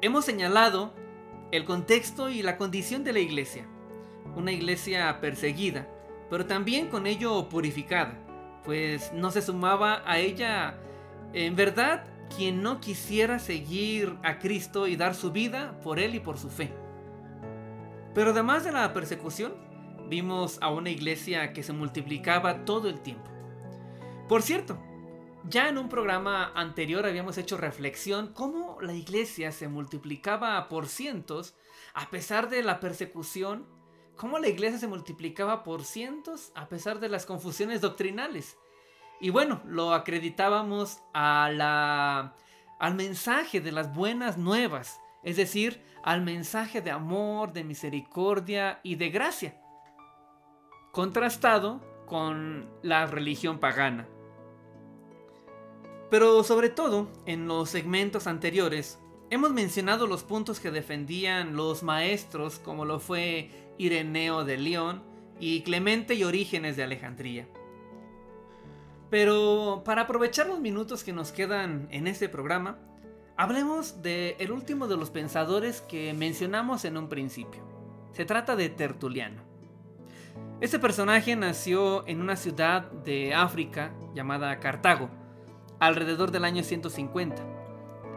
Hemos señalado el contexto y la condición de la iglesia. Una iglesia perseguida, pero también con ello purificada, pues no se sumaba a ella en verdad quien no quisiera seguir a Cristo y dar su vida por él y por su fe. Pero además de la persecución, vimos a una iglesia que se multiplicaba todo el tiempo. Por cierto, ya en un programa anterior habíamos hecho reflexión cómo la iglesia se multiplicaba por cientos a pesar de la persecución, cómo la iglesia se multiplicaba por cientos a pesar de las confusiones doctrinales. Y bueno, lo acreditábamos a la, al mensaje de las buenas nuevas, es decir, al mensaje de amor, de misericordia y de gracia, contrastado con la religión pagana. Pero sobre todo, en los segmentos anteriores, hemos mencionado los puntos que defendían los maestros como lo fue Ireneo de León y Clemente y Orígenes de Alejandría. Pero para aprovechar los minutos que nos quedan en este programa, hablemos del el último de los pensadores que mencionamos en un principio. Se trata de Tertuliano. Este personaje nació en una ciudad de África llamada Cartago, alrededor del año 150.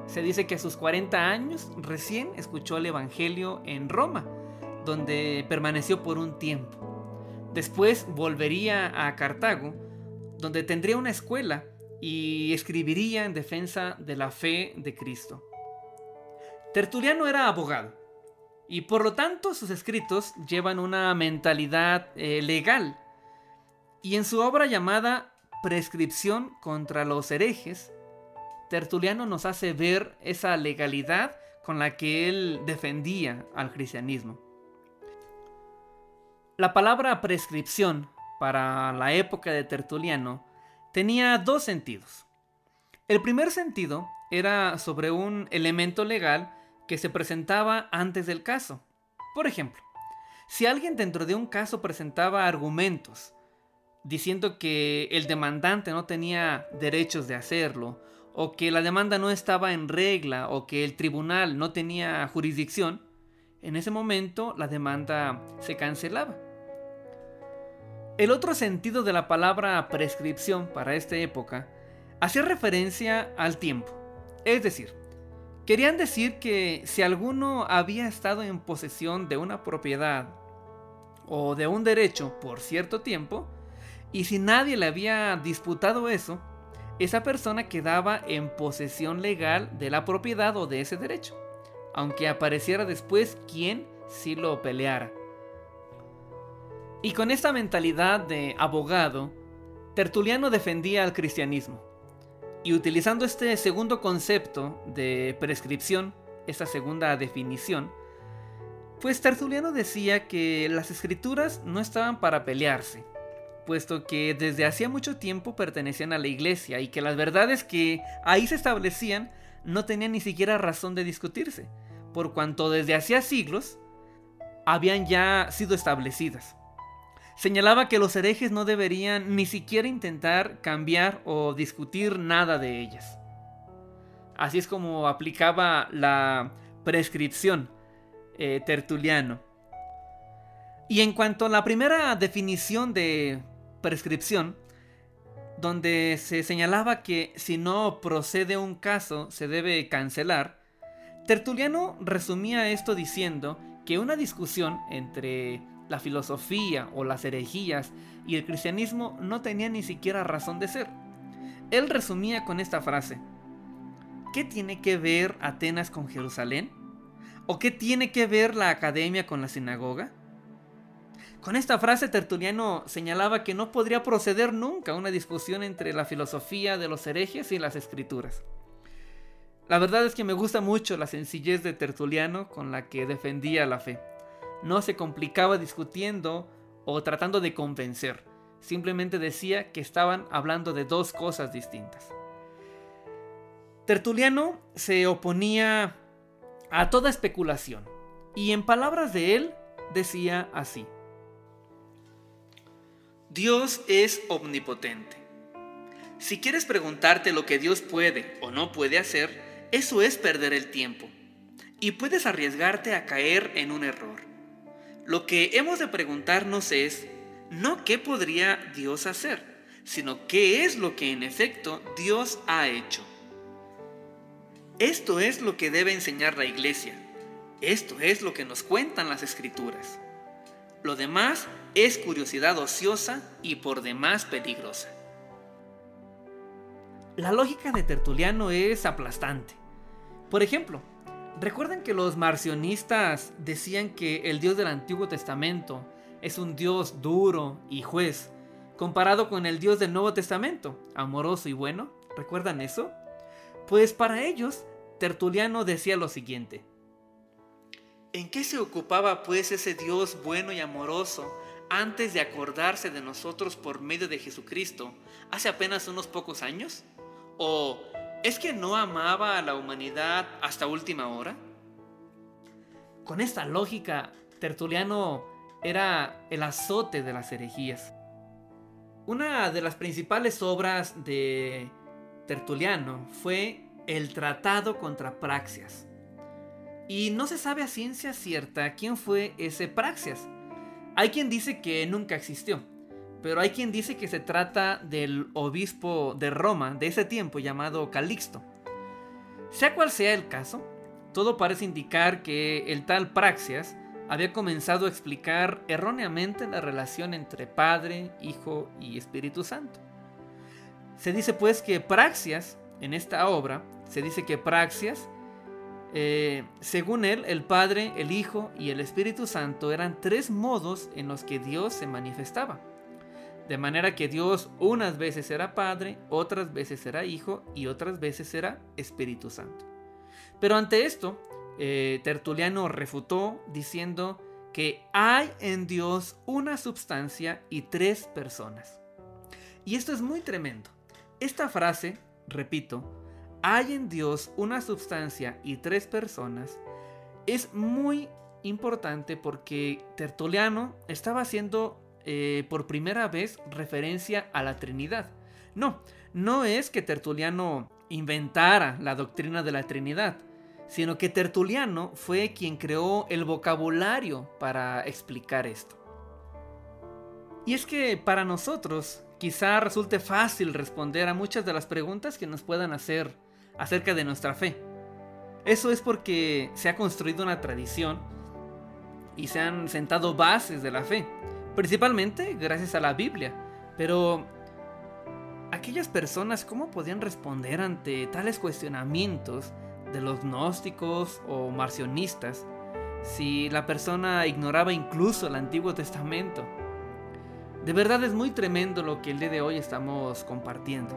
Se dice que a sus 40 años recién escuchó el Evangelio en Roma, donde permaneció por un tiempo. Después volvería a Cartago, donde tendría una escuela y escribiría en defensa de la fe de Cristo. Tertuliano era abogado y por lo tanto sus escritos llevan una mentalidad eh, legal. Y en su obra llamada Prescripción contra los herejes, Tertuliano nos hace ver esa legalidad con la que él defendía al cristianismo. La palabra prescripción para la época de Tertuliano tenía dos sentidos. El primer sentido era sobre un elemento legal que se presentaba antes del caso. Por ejemplo, si alguien dentro de un caso presentaba argumentos diciendo que el demandante no tenía derechos de hacerlo, o que la demanda no estaba en regla, o que el tribunal no tenía jurisdicción, en ese momento la demanda se cancelaba. El otro sentido de la palabra prescripción para esta época hacía referencia al tiempo. Es decir, querían decir que si alguno había estado en posesión de una propiedad o de un derecho por cierto tiempo, y si nadie le había disputado eso, esa persona quedaba en posesión legal de la propiedad o de ese derecho, aunque apareciera después quien sí lo peleara. Y con esta mentalidad de abogado, Tertuliano defendía al cristianismo. Y utilizando este segundo concepto de prescripción, esta segunda definición, pues Tertuliano decía que las escrituras no estaban para pelearse, puesto que desde hacía mucho tiempo pertenecían a la iglesia y que las verdades que ahí se establecían no tenían ni siquiera razón de discutirse, por cuanto desde hacía siglos habían ya sido establecidas. Señalaba que los herejes no deberían ni siquiera intentar cambiar o discutir nada de ellas. Así es como aplicaba la prescripción eh, Tertuliano. Y en cuanto a la primera definición de prescripción, donde se señalaba que si no procede un caso se debe cancelar, Tertuliano resumía esto diciendo que una discusión entre la filosofía o las herejías y el cristianismo no tenía ni siquiera razón de ser. Él resumía con esta frase, ¿qué tiene que ver Atenas con Jerusalén? ¿O qué tiene que ver la academia con la sinagoga? Con esta frase Tertuliano señalaba que no podría proceder nunca una discusión entre la filosofía de los herejes y las escrituras. La verdad es que me gusta mucho la sencillez de Tertuliano con la que defendía la fe. No se complicaba discutiendo o tratando de convencer, simplemente decía que estaban hablando de dos cosas distintas. Tertuliano se oponía a toda especulación. Y en palabras de él decía así. Dios es omnipotente. Si quieres preguntarte lo que Dios puede o no puede hacer, eso es perder el tiempo. Y puedes arriesgarte a caer en un error. Lo que hemos de preguntarnos es, no qué podría Dios hacer, sino qué es lo que en efecto Dios ha hecho. Esto es lo que debe enseñar la iglesia. Esto es lo que nos cuentan las escrituras. Lo demás es curiosidad ociosa y por demás peligrosa. La lógica de Tertuliano es aplastante. Por ejemplo, ¿recuerdan que los marcionistas decían que el Dios del Antiguo Testamento es un Dios duro y juez, comparado con el Dios del Nuevo Testamento, amoroso y bueno? ¿Recuerdan eso? Pues para ellos, Tertuliano decía lo siguiente. ¿En qué se ocupaba pues ese Dios bueno y amoroso antes de acordarse de nosotros por medio de Jesucristo hace apenas unos pocos años? ¿O es que no amaba a la humanidad hasta última hora? Con esta lógica, Tertuliano era el azote de las herejías. Una de las principales obras de Tertuliano fue el Tratado contra Praxias. Y no se sabe a ciencia cierta quién fue ese Praxias. Hay quien dice que nunca existió, pero hay quien dice que se trata del obispo de Roma de ese tiempo llamado Calixto. Sea cual sea el caso, todo parece indicar que el tal Praxias había comenzado a explicar erróneamente la relación entre Padre, Hijo y Espíritu Santo. Se dice pues que Praxias, en esta obra, se dice que Praxias, eh, según él, el Padre, el Hijo y el Espíritu Santo eran tres modos en los que Dios se manifestaba. De manera que Dios unas veces era Padre, otras veces era Hijo y otras veces era Espíritu Santo. Pero ante esto, eh, Tertuliano refutó diciendo que hay en Dios una substancia y tres personas. Y esto es muy tremendo. Esta frase, repito, hay en Dios una sustancia y tres personas, es muy importante porque Tertuliano estaba haciendo eh, por primera vez referencia a la Trinidad. No, no es que Tertuliano inventara la doctrina de la Trinidad, sino que Tertuliano fue quien creó el vocabulario para explicar esto. Y es que para nosotros quizá resulte fácil responder a muchas de las preguntas que nos puedan hacer acerca de nuestra fe. Eso es porque se ha construido una tradición y se han sentado bases de la fe, principalmente gracias a la Biblia. Pero aquellas personas, ¿cómo podían responder ante tales cuestionamientos de los gnósticos o marcionistas si la persona ignoraba incluso el Antiguo Testamento? De verdad es muy tremendo lo que el día de hoy estamos compartiendo.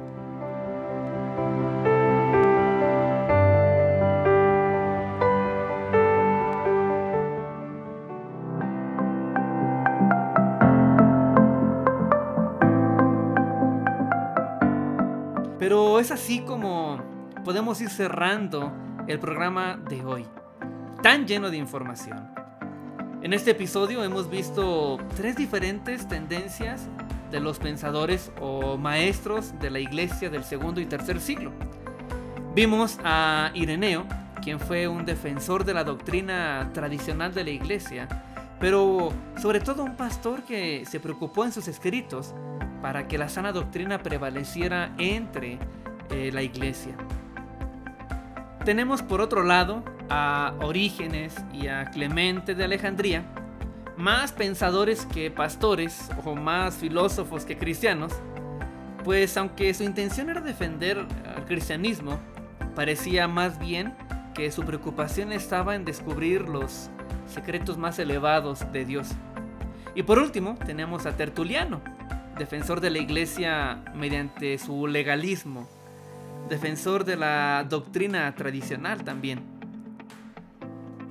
Así como podemos ir cerrando el programa de hoy, tan lleno de información. En este episodio hemos visto tres diferentes tendencias de los pensadores o maestros de la iglesia del segundo y tercer siglo. Vimos a Ireneo, quien fue un defensor de la doctrina tradicional de la iglesia, pero sobre todo un pastor que se preocupó en sus escritos para que la sana doctrina prevaleciera entre eh, la iglesia. Tenemos por otro lado a Orígenes y a Clemente de Alejandría, más pensadores que pastores o más filósofos que cristianos, pues aunque su intención era defender al cristianismo, parecía más bien que su preocupación estaba en descubrir los secretos más elevados de Dios. Y por último, tenemos a Tertuliano, defensor de la iglesia mediante su legalismo, defensor de la doctrina tradicional también.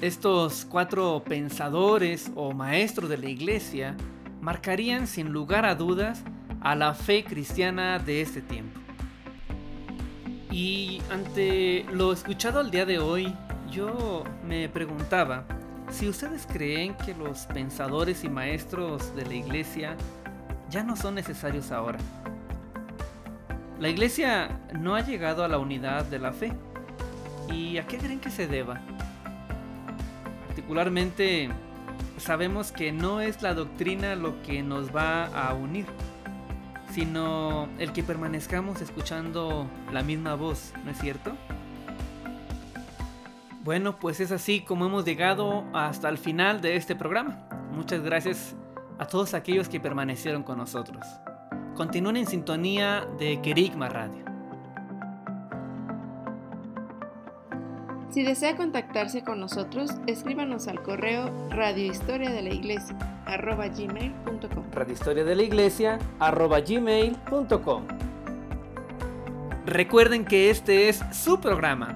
Estos cuatro pensadores o maestros de la iglesia marcarían sin lugar a dudas a la fe cristiana de este tiempo. Y ante lo escuchado al día de hoy, yo me preguntaba si ustedes creen que los pensadores y maestros de la iglesia ya no son necesarios ahora. La iglesia no ha llegado a la unidad de la fe. ¿Y a qué creen que se deba? Particularmente sabemos que no es la doctrina lo que nos va a unir, sino el que permanezcamos escuchando la misma voz, ¿no es cierto? Bueno, pues es así como hemos llegado hasta el final de este programa. Muchas gracias a todos aquellos que permanecieron con nosotros. Continúen en sintonía de Kerigma Radio. Si desea contactarse con nosotros, escríbanos al correo radiohistoria de la iglesia gmail.com. Radiohistoria de la iglesia gmail.com. Recuerden que este es su programa,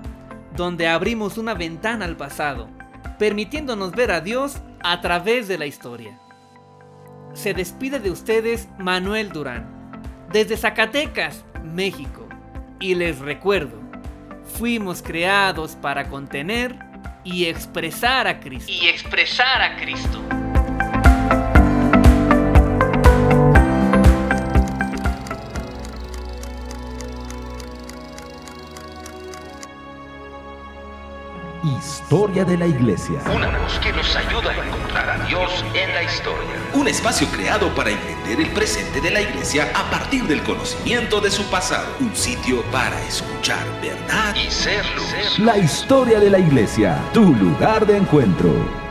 donde abrimos una ventana al pasado, permitiéndonos ver a Dios a través de la historia se despide de ustedes Manuel Durán, desde Zacatecas, México. Y les recuerdo, fuimos creados para contener y expresar a Cristo. Y expresar a Cristo. Historia de la Iglesia. Una voz que nos ayuda a encontrar Dios en la historia. Un espacio creado para entender el presente de la Iglesia a partir del conocimiento de su pasado. Un sitio para escuchar verdad y ser luz. La historia de la Iglesia, tu lugar de encuentro.